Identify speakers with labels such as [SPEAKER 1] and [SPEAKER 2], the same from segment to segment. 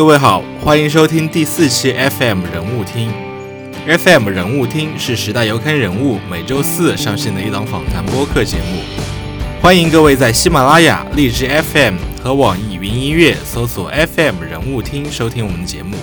[SPEAKER 1] 各位好，欢迎收听第四期 FM 人物听。FM 人物听是时代游刊人物每周四上线的一档访谈播客节目。欢迎各位在喜马拉雅、荔枝 FM 和网易云音乐搜索 FM 人物听收听我们的节目。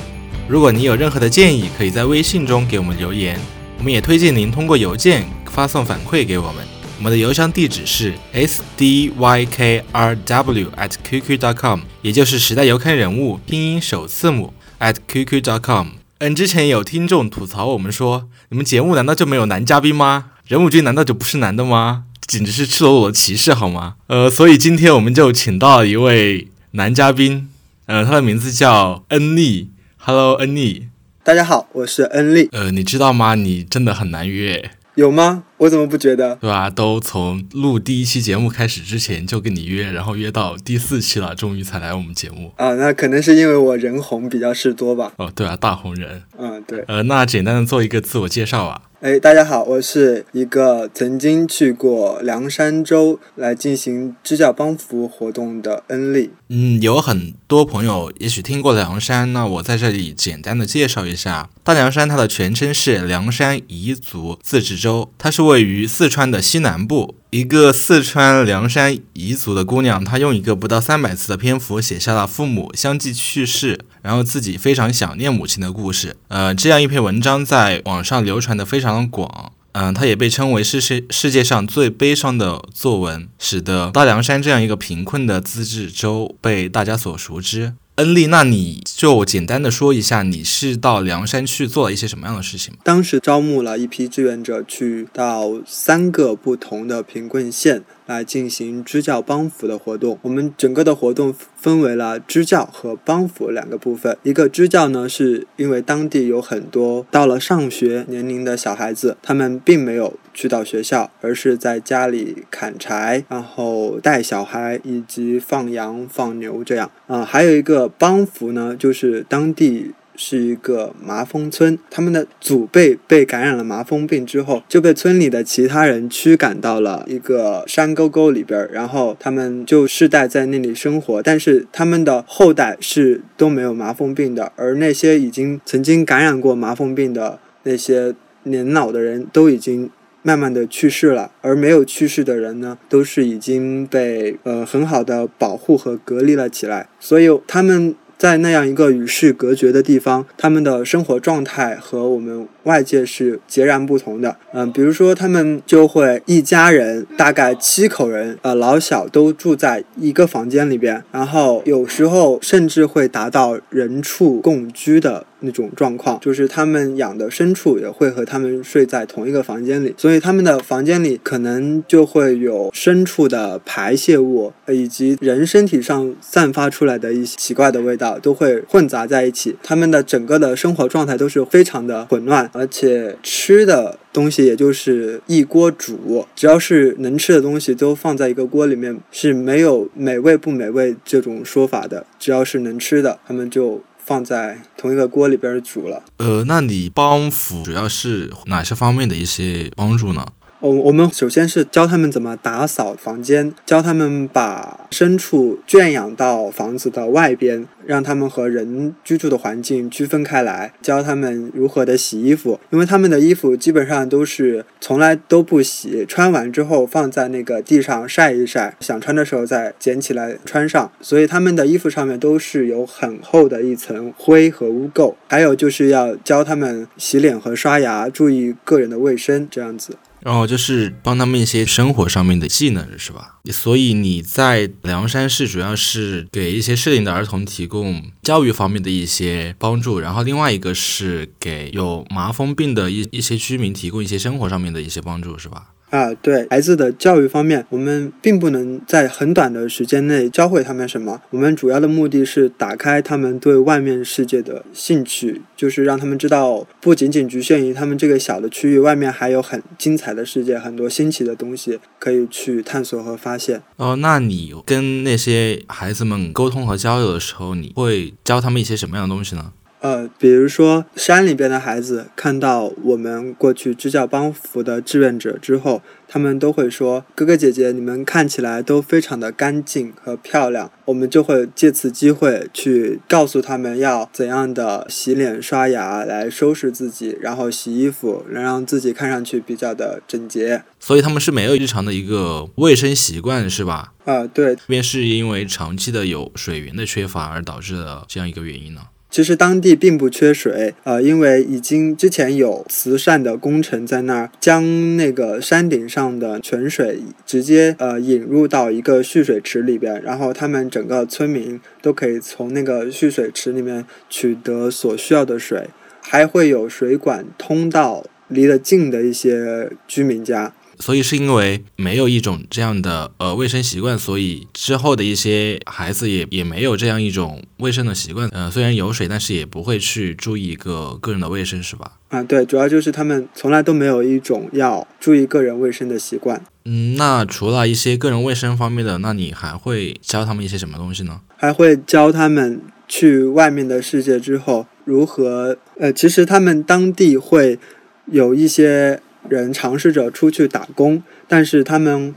[SPEAKER 1] 如果你有任何的建议，可以在微信中给我们留言，我们也推荐您通过邮件发送反馈给我们。我们的邮箱地址是 s d y k r w at qq dot com，也就是时代游刊人物拼音首字母 at qq dot com。嗯，之前有听众吐槽我们说，你们节目难道就没有男嘉宾吗？人物君难道就不是男的吗？简直是赤裸裸的歧视好吗？呃，所以今天我们就请到了一位男嘉宾，呃，他的名字叫恩利。Hello，恩利。
[SPEAKER 2] 大家好，我是恩利。
[SPEAKER 1] 呃，你知道吗？你真的很难约。
[SPEAKER 2] 有吗？我怎么不觉得？
[SPEAKER 1] 对吧？都从录第一期节目开始之前就跟你约，然后约到第四期了，终于才来我们节目
[SPEAKER 2] 啊。那可能是因为我人红比较事多吧。
[SPEAKER 1] 哦，对啊，大红人。
[SPEAKER 2] 嗯，对。
[SPEAKER 1] 呃，那简单的做一个自我介绍吧。
[SPEAKER 2] 哎，大家好，我是一个曾经去过凉山州来进行支教帮扶活动的恩利。
[SPEAKER 1] 嗯，有很多朋友也许听过凉山，那我在这里简单的介绍一下。大凉山它的全称是凉山彝族自治州，它是位于四川的西南部。一个四川凉山彝族的姑娘，她用一个不到三百字的篇幅写下了父母相继去世，然后自己非常想念母亲的故事。呃，这样一篇文章在网上流传的非常广。嗯，它也被称为是世世界上最悲伤的作文，使得大凉山这样一个贫困的自治州被大家所熟知。恩利，那你就简单的说一下，你是到凉山去做了一些什么样的事情？
[SPEAKER 2] 当时招募了一批志愿者，去到三个不同的贫困县。来进行支教帮扶的活动。我们整个的活动分为了支教和帮扶两个部分。一个支教呢，是因为当地有很多到了上学年龄的小孩子，他们并没有去到学校，而是在家里砍柴，然后带小孩以及放羊放牛这样。啊，还有一个帮扶呢，就是当地。是一个麻风村，他们的祖辈被感染了麻风病之后，就被村里的其他人驱赶到了一个山沟沟里边，然后他们就世代在那里生活，但是他们的后代是都没有麻风病的，而那些已经曾经感染过麻风病的那些年老的人都已经慢慢的去世了，而没有去世的人呢，都是已经被呃很好的保护和隔离了起来，所以他们。在那样一个与世隔绝的地方，他们的生活状态和我们外界是截然不同的。嗯，比如说他们就会一家人大概七口人，呃，老小都住在一个房间里边，然后有时候甚至会达到人畜共居的。那种状况，就是他们养的牲畜也会和他们睡在同一个房间里，所以他们的房间里可能就会有牲畜的排泄物，以及人身体上散发出来的一些奇怪的味道，都会混杂在一起。他们的整个的生活状态都是非常的混乱，而且吃的东西也就是一锅煮，只要是能吃的东西都放在一个锅里面，是没有美味不美味这种说法的，只要是能吃的，他们就。放在同一个锅里边煮了。
[SPEAKER 1] 呃，那你帮扶主要是哪些方面的一些帮助呢？
[SPEAKER 2] 我我们首先是教他们怎么打扫房间，教他们把牲畜圈养到房子的外边，让他们和人居住的环境区分开来，教他们如何的洗衣服，因为他们的衣服基本上都是从来都不洗，穿完之后放在那个地上晒一晒，想穿的时候再捡起来穿上，所以他们的衣服上面都是有很厚的一层灰和污垢。还有就是要教他们洗脸和刷牙，注意个人的卫生，这样子。
[SPEAKER 1] 然后就是帮他们一些生活上面的技能，是吧？所以你在凉山市主要是给一些适龄的儿童提供教育方面的一些帮助，然后另外一个是给有麻风病的一一些居民提供一些生活上面的一些帮助，是吧？
[SPEAKER 2] 啊，对孩子的教育方面，我们并不能在很短的时间内教会他们什么。我们主要的目的是打开他们对外面世界的兴趣，就是让他们知道，不仅仅局限于他们这个小的区域，外面还有很精彩的世界，很多新奇的东西可以去探索和发现。
[SPEAKER 1] 哦，那你跟那些孩子们沟通和交流的时候，你会教他们一些什么样的东西呢？
[SPEAKER 2] 呃，比如说山里边的孩子看到我们过去支教帮扶的志愿者之后，他们都会说：“哥哥姐姐，你们看起来都非常的干净和漂亮。”我们就会借此机会去告诉他们要怎样的洗脸刷牙来收拾自己，然后洗衣服，能让自己看上去比较的整洁。
[SPEAKER 1] 所以他们是没有日常的一个卫生习惯，是吧？
[SPEAKER 2] 啊、对，
[SPEAKER 1] 这边是因为长期的有水源的缺乏而导致的这样一个原因呢？
[SPEAKER 2] 其实当地并不缺水，呃，因为已经之前有慈善的工程在那儿将那个山顶上的泉水直接呃引入到一个蓄水池里边，然后他们整个村民都可以从那个蓄水池里面取得所需要的水，还会有水管通到离得近的一些居民家。
[SPEAKER 1] 所以是因为没有一种这样的呃卫生习惯，所以之后的一些孩子也也没有这样一种卫生的习惯。呃，虽然有水，但是也不会去注意一个个人的卫生，是吧？
[SPEAKER 2] 啊，对，主要就是他们从来都没有一种要注意个人卫生的习惯。
[SPEAKER 1] 嗯，那除了一些个人卫生方面的，那你还会教他们一些什么东西呢？
[SPEAKER 2] 还会教他们去外面的世界之后如何呃，其实他们当地会有一些人尝试着出去打工，但是他们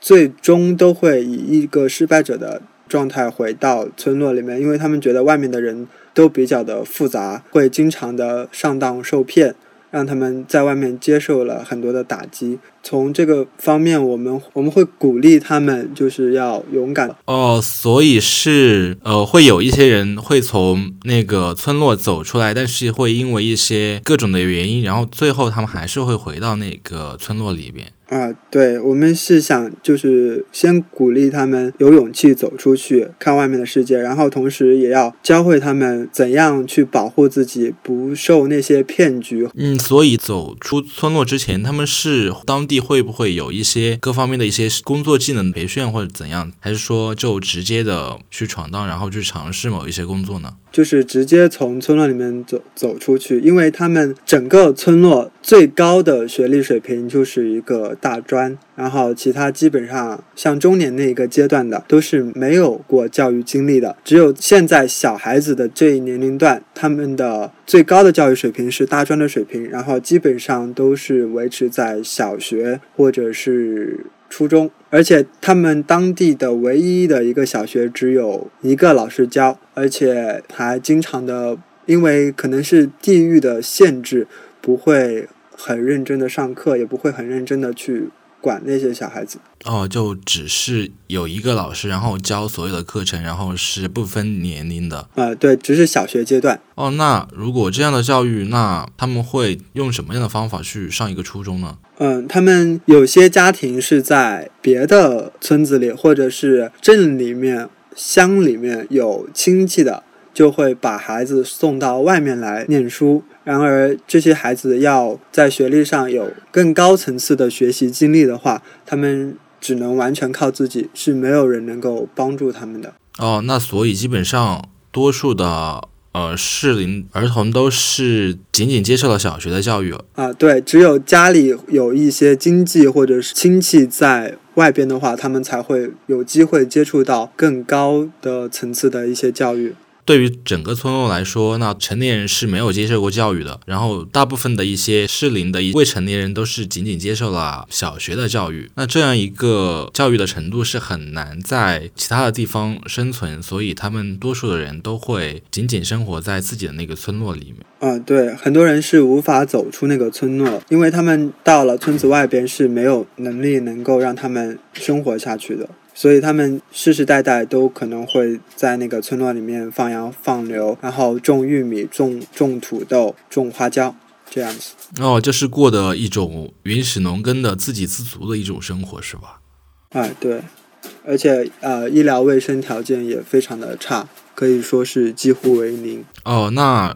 [SPEAKER 2] 最终都会以一个失败者的状态回到村落里面，因为他们觉得外面的人都比较的复杂，会经常的上当受骗。让他们在外面接受了很多的打击。从这个方面，我们我们会鼓励他们，就是要勇敢。
[SPEAKER 1] 哦，所以是呃，会有一些人会从那个村落走出来，但是会因为一些各种的原因，然后最后他们还是会回到那个村落里边。
[SPEAKER 2] 啊，对，我们是想就是先鼓励他们有勇气走出去看外面的世界，然后同时也要教会他们怎样去保护自己，不受那些骗局。
[SPEAKER 1] 嗯，所以走出村落之前，他们是当地会不会有一些各方面的一些工作技能培训或者怎样，还是说就直接的去闯荡，然后去尝试某一些工作呢？
[SPEAKER 2] 就是直接从村落里面走走出去，因为他们整个村落最高的学历水平就是一个大专，然后其他基本上像中年那一个阶段的都是没有过教育经历的，只有现在小孩子的这一年龄段，他们的最高的教育水平是大专的水平，然后基本上都是维持在小学或者是初中，而且他们当地的唯一的一个小学只有一个老师教，而且还经常的，因为可能是地域的限制，不会很认真的上课，也不会很认真的去管那些小孩子。
[SPEAKER 1] 哦，就只是有一个老师，然后教所有的课程，然后是不分年龄的。
[SPEAKER 2] 呃，对，只是小学阶段。
[SPEAKER 1] 哦，那如果这样的教育，那他们会用什么样的方法去上一个初中呢？
[SPEAKER 2] 嗯，他们有些家庭是在别的村子里，或者是镇里面、乡里面有亲戚的，就会把孩子送到外面来念书。然而，这些孩子要在学历上有更高层次的学习经历的话，他们只能完全靠自己，是没有人能够帮助他们的。
[SPEAKER 1] 哦，那所以基本上多数的呃适龄儿童都是仅仅接受了小学的教育。
[SPEAKER 2] 啊，对，只有家里有一些经济或者是亲戚在外边的话，他们才会有机会接触到更高的层次的一些教育。
[SPEAKER 1] 对于整个村落来说，那成年人是没有接受过教育的，然后大部分的一些适龄的未成年人都是仅仅接受了小学的教育。那这样一个教育的程度是很难在其他的地方生存，所以他们多数的人都会仅仅生活在自己的那个村落里面。
[SPEAKER 2] 嗯，对，很多人是无法走出那个村落，因为他们到了村子外边是没有能力能够让他们生活下去的。所以他们世世代代都可能会在那个村落里面放羊放牛，然后种玉米、种种土豆、种花椒，这样子。
[SPEAKER 1] 哦，就是过的一种原始农耕的自给自足的一种生活，是吧？
[SPEAKER 2] 哎，对，而且呃，医疗卫生条件也非常的差，可以说是几乎为零。
[SPEAKER 1] 哦，那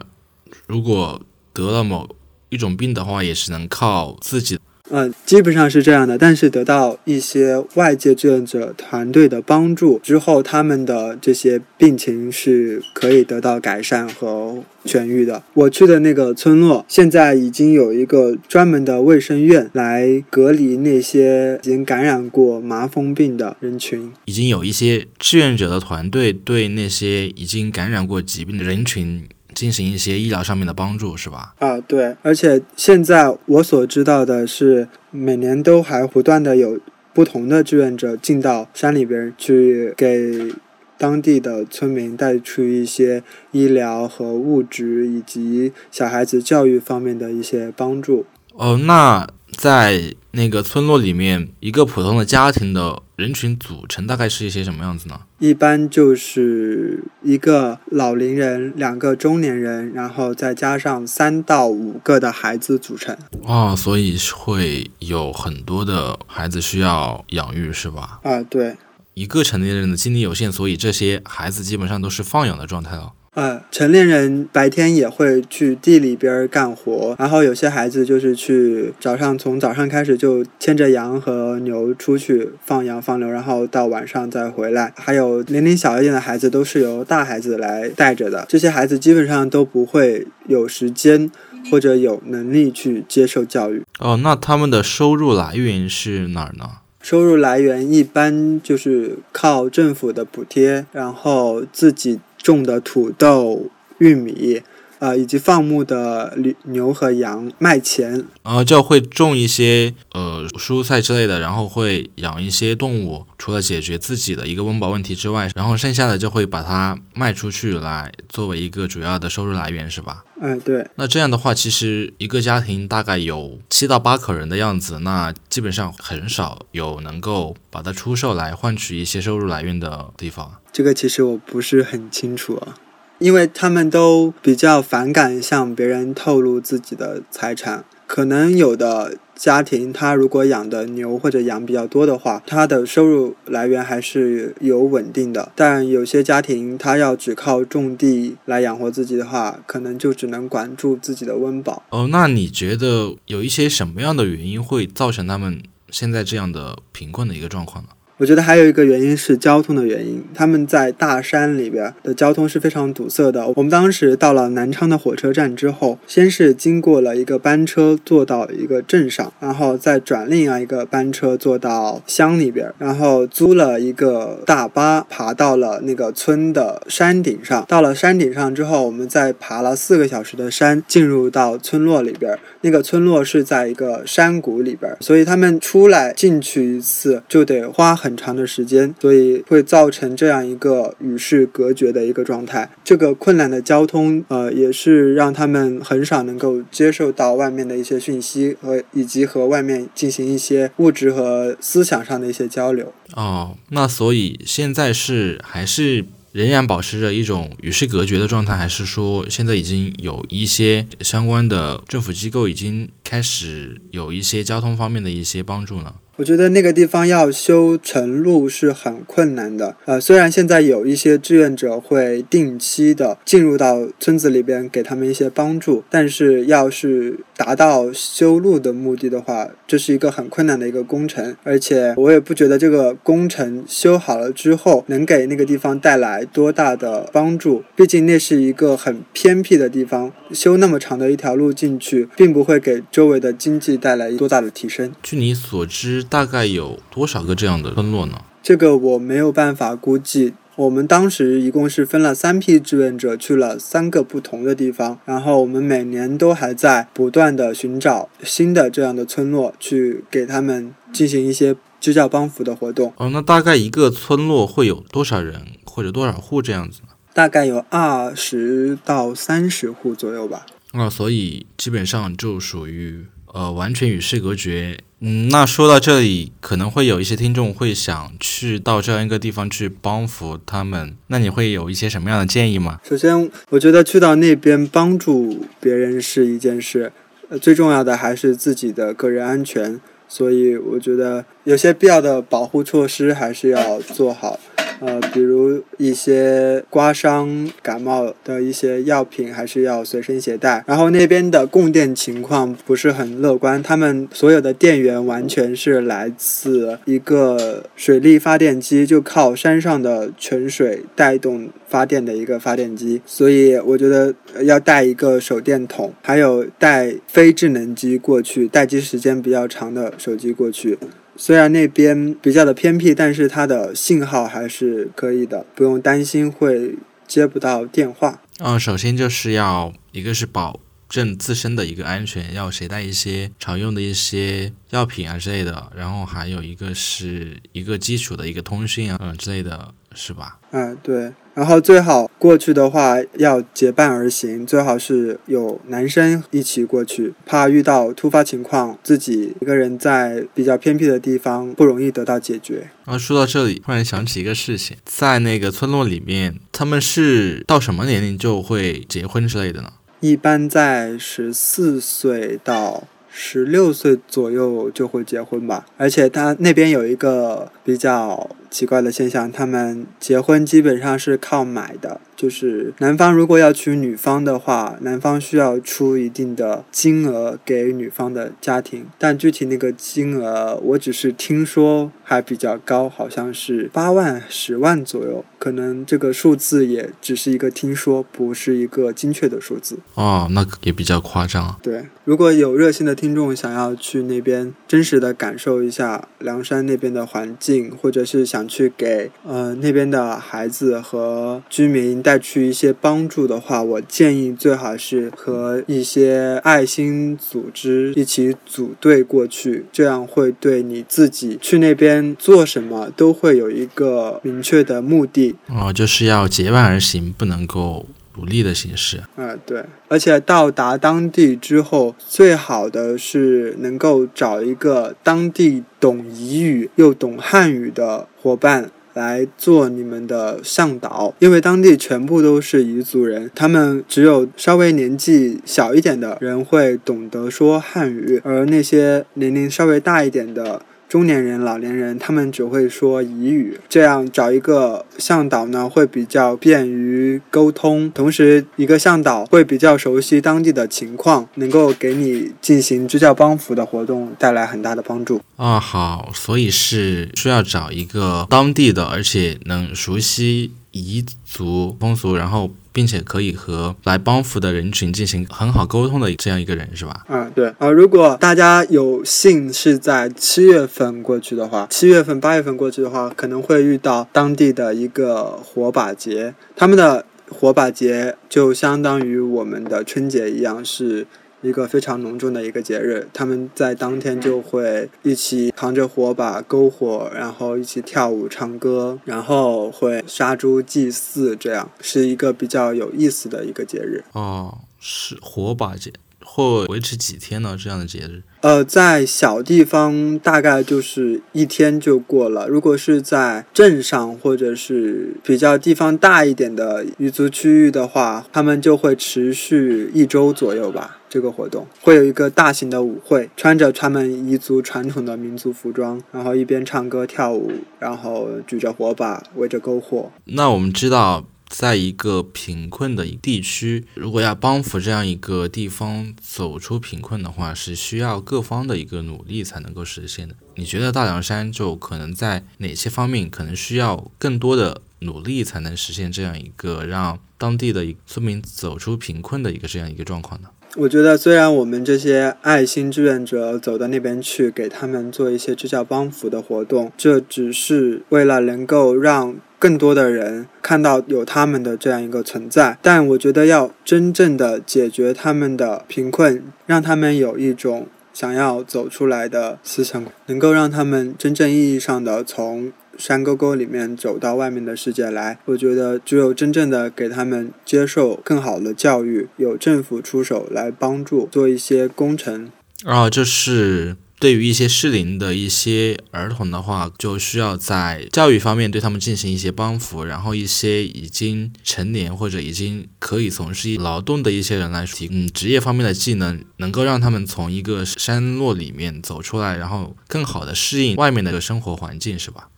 [SPEAKER 1] 如果得了某一种病的话，也是能靠自己。
[SPEAKER 2] 嗯，基本上是这样的，但是得到一些外界志愿者团队的帮助之后，他们的这些病情是可以得到改善和痊愈的。我去的那个村落现在已经有一个专门的卫生院来隔离那些已经感染过麻风病的人群。
[SPEAKER 1] 已经有一些志愿者的团队对那些已经感染过疾病的人群进行一些医疗上面的帮助，是吧？
[SPEAKER 2] 啊，对，而且现在我所知道的是，每年都还不断的有不同的志愿者进到山里边去，给当地的村民带去一些医疗和物质以及小孩子教育方面的一些帮助。
[SPEAKER 1] 哦，那在那个村落里面，一个普通的家庭的人群组成大概是一些什么样子呢？
[SPEAKER 2] 一般就是一个老龄人，两个中年人，然后再加上三到五个的孩子组成。
[SPEAKER 1] 哦，所以会有很多的孩子需要养育，是吧？
[SPEAKER 2] 啊，对。
[SPEAKER 1] 一个成年人的精力有限，所以这些孩子基本上都是放养的状态了。
[SPEAKER 2] 呃，成年人白天也会去地里边干活，然后有些孩子就是去早上从早上开始就牵着羊和牛出去放羊放牛，然后到晚上再回来。还有年龄小一点的孩子都是由大孩子来带着的，这些孩子基本上都不会有时间或者有能力去接受教育。
[SPEAKER 1] 哦，那他们的收入来源是哪儿呢？
[SPEAKER 2] 收入来源一般就是靠政府的补贴，然后自己。种的土豆、玉米，呃，以及放牧的牛和羊卖钱，
[SPEAKER 1] 然后就会种一些呃蔬菜之类的，然后会养一些动物，除了解决自己的一个温饱问题之外，然后剩下的就会把它卖出去，来作为一个主要的收入来源，是吧？
[SPEAKER 2] 嗯，对。
[SPEAKER 1] 那这样的话，其实一个家庭大概有七到八口人的样子，那基本上很少有能够把它出售来换取一些收入来源的地方。
[SPEAKER 2] 这个其实我不是很清楚啊，因为他们都比较反感向别人透露自己的财产。可能有的家庭，他如果养的牛或者羊比较多的话，他的收入来源还是有稳定的。但有些家庭，他要只靠种地来养活自己的话，可能就只能管住自己的温饱。
[SPEAKER 1] 哦，那你觉得有一些什么样的原因会造成他们现在这样的贫困的一个状况呢？
[SPEAKER 2] 我觉得还有一个原因是交通的原因，他们在大山里边的交通是非常堵塞的。我们当时到了南昌的火车站之后，先是经过了一个班车坐到一个镇上，然后再转另外一个班车坐到乡里边，然后租了一个大巴爬到了那个村的山顶上。到了山顶上之后，我们再爬了四个小时的山，进入到村落里边。那个村落是在一个山谷里边，所以他们出来进去一次就得花很。很长的时间，所以会造成这样一个与世隔绝的一个状态。这个困难的交通，呃，也是让他们很少能够接受到外面的一些讯息和以及和外面进行一些物质和思想上的一些交流。
[SPEAKER 1] 哦，那所以现在是还是仍然保持着一种与世隔绝的状态，还是说现在已经有一些相关的政府机构已经开始有一些交通方面的一些帮助呢？
[SPEAKER 2] 我觉得那个地方要修成路是很困难的。呃，虽然现在有一些志愿者会定期的进入到村子里边给他们一些帮助，但是要是达到修路的目的的话，这是一个很困难的一个工程。而且我也不觉得这个工程修好了之后能给那个地方带来多大的帮助。毕竟那是一个很偏僻的地方，修那么长的一条路进去，并不会给周围的经济带来多大的提升。
[SPEAKER 1] 据你所知。大概有多少个这样的村落呢？
[SPEAKER 2] 这个我没有办法估计。我们当时一共是分了三批志愿者去了三个不同的地方，然后我们每年都还在不断的寻找新的这样的村落，去给他们进行一些支教帮扶的活动。
[SPEAKER 1] 哦，那大概一个村落会有多少人或者多少户这样子呢？
[SPEAKER 2] 大概有二十到三十户左右吧。
[SPEAKER 1] 啊，所以基本上就属于呃完全与世隔绝。嗯，那说到这里，可能会有一些听众会想去到这样一个地方去帮扶他们，那你会有一些什么样的建议吗？
[SPEAKER 2] 首先，我觉得去到那边帮助别人是一件事，呃，最重要的还是自己的个人安全，所以我觉得有些必要的保护措施还是要做好。呃，比如一些刮伤、感冒的一些药品，还是要随身携带。然后那边的供电情况不是很乐观，他们所有的电源完全是来自一个水力发电机，就靠山上的泉水带动发电的一个发电机。所以我觉得要带一个手电筒，还有带非智能机过去，待机时间比较长的手机过去。虽然那边比较的偏僻，但是它的信号还是可以的，不用担心会接不到电话。
[SPEAKER 1] 嗯，首先就是要一个是保证自身的一个安全，要携带一些常用的一些药品啊之类的，然后还有一个是一个基础的一个通讯啊，嗯之类的是吧？
[SPEAKER 2] 嗯，对。然后最好过去的话要结伴而行，最好是有男生一起过去，怕遇到突发情况，自己一个人在比较偏僻的地方不容易得到解决。
[SPEAKER 1] 然后说到这里，突然想起一个事情，在那个村落里面，他们是到什么年龄就会结婚之类的呢？
[SPEAKER 2] 一般在十四岁到十六岁左右就会结婚吧，而且他那边有一个比较。奇怪的现象，他们结婚基本上是靠买的，就是男方如果要娶女方的话，男方需要出一定的金额给女方的家庭，但具体那个金额我只是听说还比较高，好像是八万、十万左右，可能这个数字也只是一个听说，不是一个精确的数字。
[SPEAKER 1] 哦，那也比较夸张。
[SPEAKER 2] 对，如果有热心的听众想要去那边真实的感受一下凉山那边的环境，或者是想。想去给呃那边的孩子和居民带去一些帮助的话，我建议最好是和一些爱心组织一起组队过去，这样会对你自己去那边做什么都会有一个明确的目的。
[SPEAKER 1] 哦，就是要结伴而行，不能够。独立的形式，
[SPEAKER 2] 嗯，对，而且到达当地之后，最好的是能够找一个当地懂彝语又懂汉语的伙伴来做你们的向导，因为当地全部都是彝族人，他们只有稍微年纪小一点的人会懂得说汉语，而那些年龄稍微大一点的。中年人、老年人，他们只会说彝语，这样找一个向导呢，会比较便于沟通。同时，一个向导会比较熟悉当地的情况，能够给你进行支教帮扶的活动带来很大的帮助。
[SPEAKER 1] 啊，好，所以是需要找一个当地的，而且能熟悉彝族风俗，然后。并且可以和来帮扶的人群进行很好沟通的这样一个人是吧？
[SPEAKER 2] 嗯，对啊。如果大家有幸是在七月份过去的话，七月份、八月份过去的话，可能会遇到当地的一个火把节。他们的火把节就相当于我们的春节一样是。一个非常隆重的一个节日，他们在当天就会一起扛着火把篝火，然后一起跳舞唱歌，然后会杀猪祭祀，这样是一个比较有意思的一个节日。
[SPEAKER 1] 哦，是火把节，会维持几天呢？这样的节日？
[SPEAKER 2] 呃，在小地方大概就是一天就过了。如果是在镇上或者是比较地方大一点的彝族区域的话，他们就会持续一周左右吧。这个活动会有一个大型的舞会，穿着他们彝族传统的民族服装，然后一边唱歌跳舞，然后举着火把围着篝火。
[SPEAKER 1] 那我们知道。在一个贫困的地区，如果要帮扶这样一个地方走出贫困的话，是需要各方的一个努力才能够实现的。你觉得大凉山就可能在哪些方面可能需要更多的努力才能实现这样一个让当地的村民走出贫困的一个这样一个状况呢？
[SPEAKER 2] 我觉得，虽然我们这些爱心志愿者走到那边去，给他们做一些支教帮扶的活动，这只是为了能够让更多的人看到有他们的这样一个存在。但我觉得，要真正的解决他们的贫困，让他们有一种想要走出来的思想，能够让他们真正意义上的从。山沟沟里面走到外面的世界来，我觉得只有真正的给他们接受更好的教育，有政府出手来帮助做一些工程。
[SPEAKER 1] 啊，就是对于一些适龄的一些儿童的话，就需要在教育方面对他们进行一些帮扶，然后一些已经成年或者已经可以从事劳动的一些人来提供职业方面的技能，能够让他们从一个山落里面走出来，然后更好的适应外面的一个生活环境，是吧？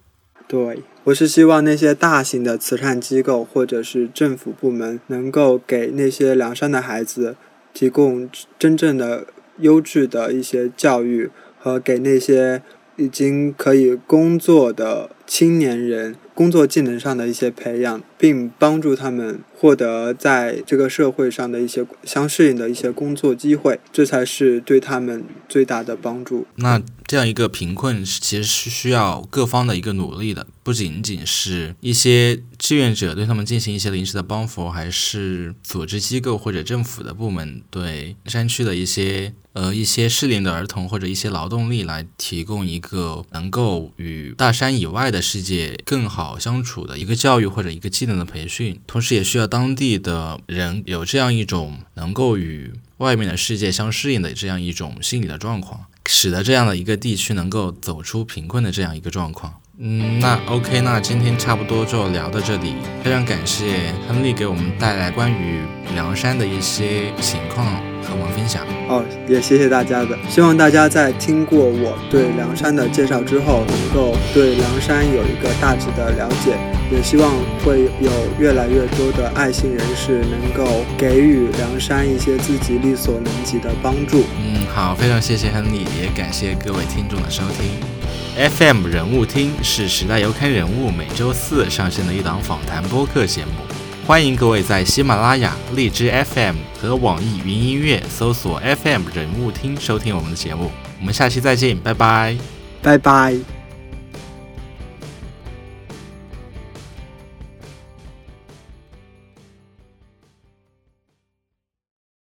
[SPEAKER 2] 对，我是希望那些大型的慈善机构或者是政府部门能够给那些凉山的孩子提供真正的优质的一些教育，和给那些已经可以工作的。青年人工作技能上的一些培养，并帮助他们获得在这个社会上的一些相适应的一些工作机会，这才是对他们最大的帮助。
[SPEAKER 1] 那这样一个贫困其实是需要各方的一个努力的，不仅仅是一些志愿者对他们进行一些临时的帮扶，还是组织机构或者政府的部门对山区的一些。呃，一些适龄的儿童或者一些劳动力来提供一个能够与大山以外的世界更好好相处的一个教育或者一个技能的培训，同时也需要当地的人有这样一种能够与外面的世界相适应的这样一种心理的状况，使得这样的一个地区能够走出贫困的这样一个状况。嗯，那 OK，那今天差不多就聊到这里，非常感谢亨利给我们带来关于凉山的一些情况。和我们分享
[SPEAKER 2] 哦，也谢谢大家的。希望大家在听过我对梁山的介绍之后，能够对梁山有一个大致的了解。也希望会有越来越多的爱心人士能够给予梁山一些自己力所能及的帮助。
[SPEAKER 1] 嗯，好，非常谢谢亨利，也感谢各位听众的收听。FM 人物听是时代游刊人物每周四上线的一档访谈播客节目。欢迎各位在喜马拉雅、荔枝 FM 和网易云音乐搜索 FM 人物听收听我们的节目。我们下期再见，拜拜，
[SPEAKER 2] 拜拜。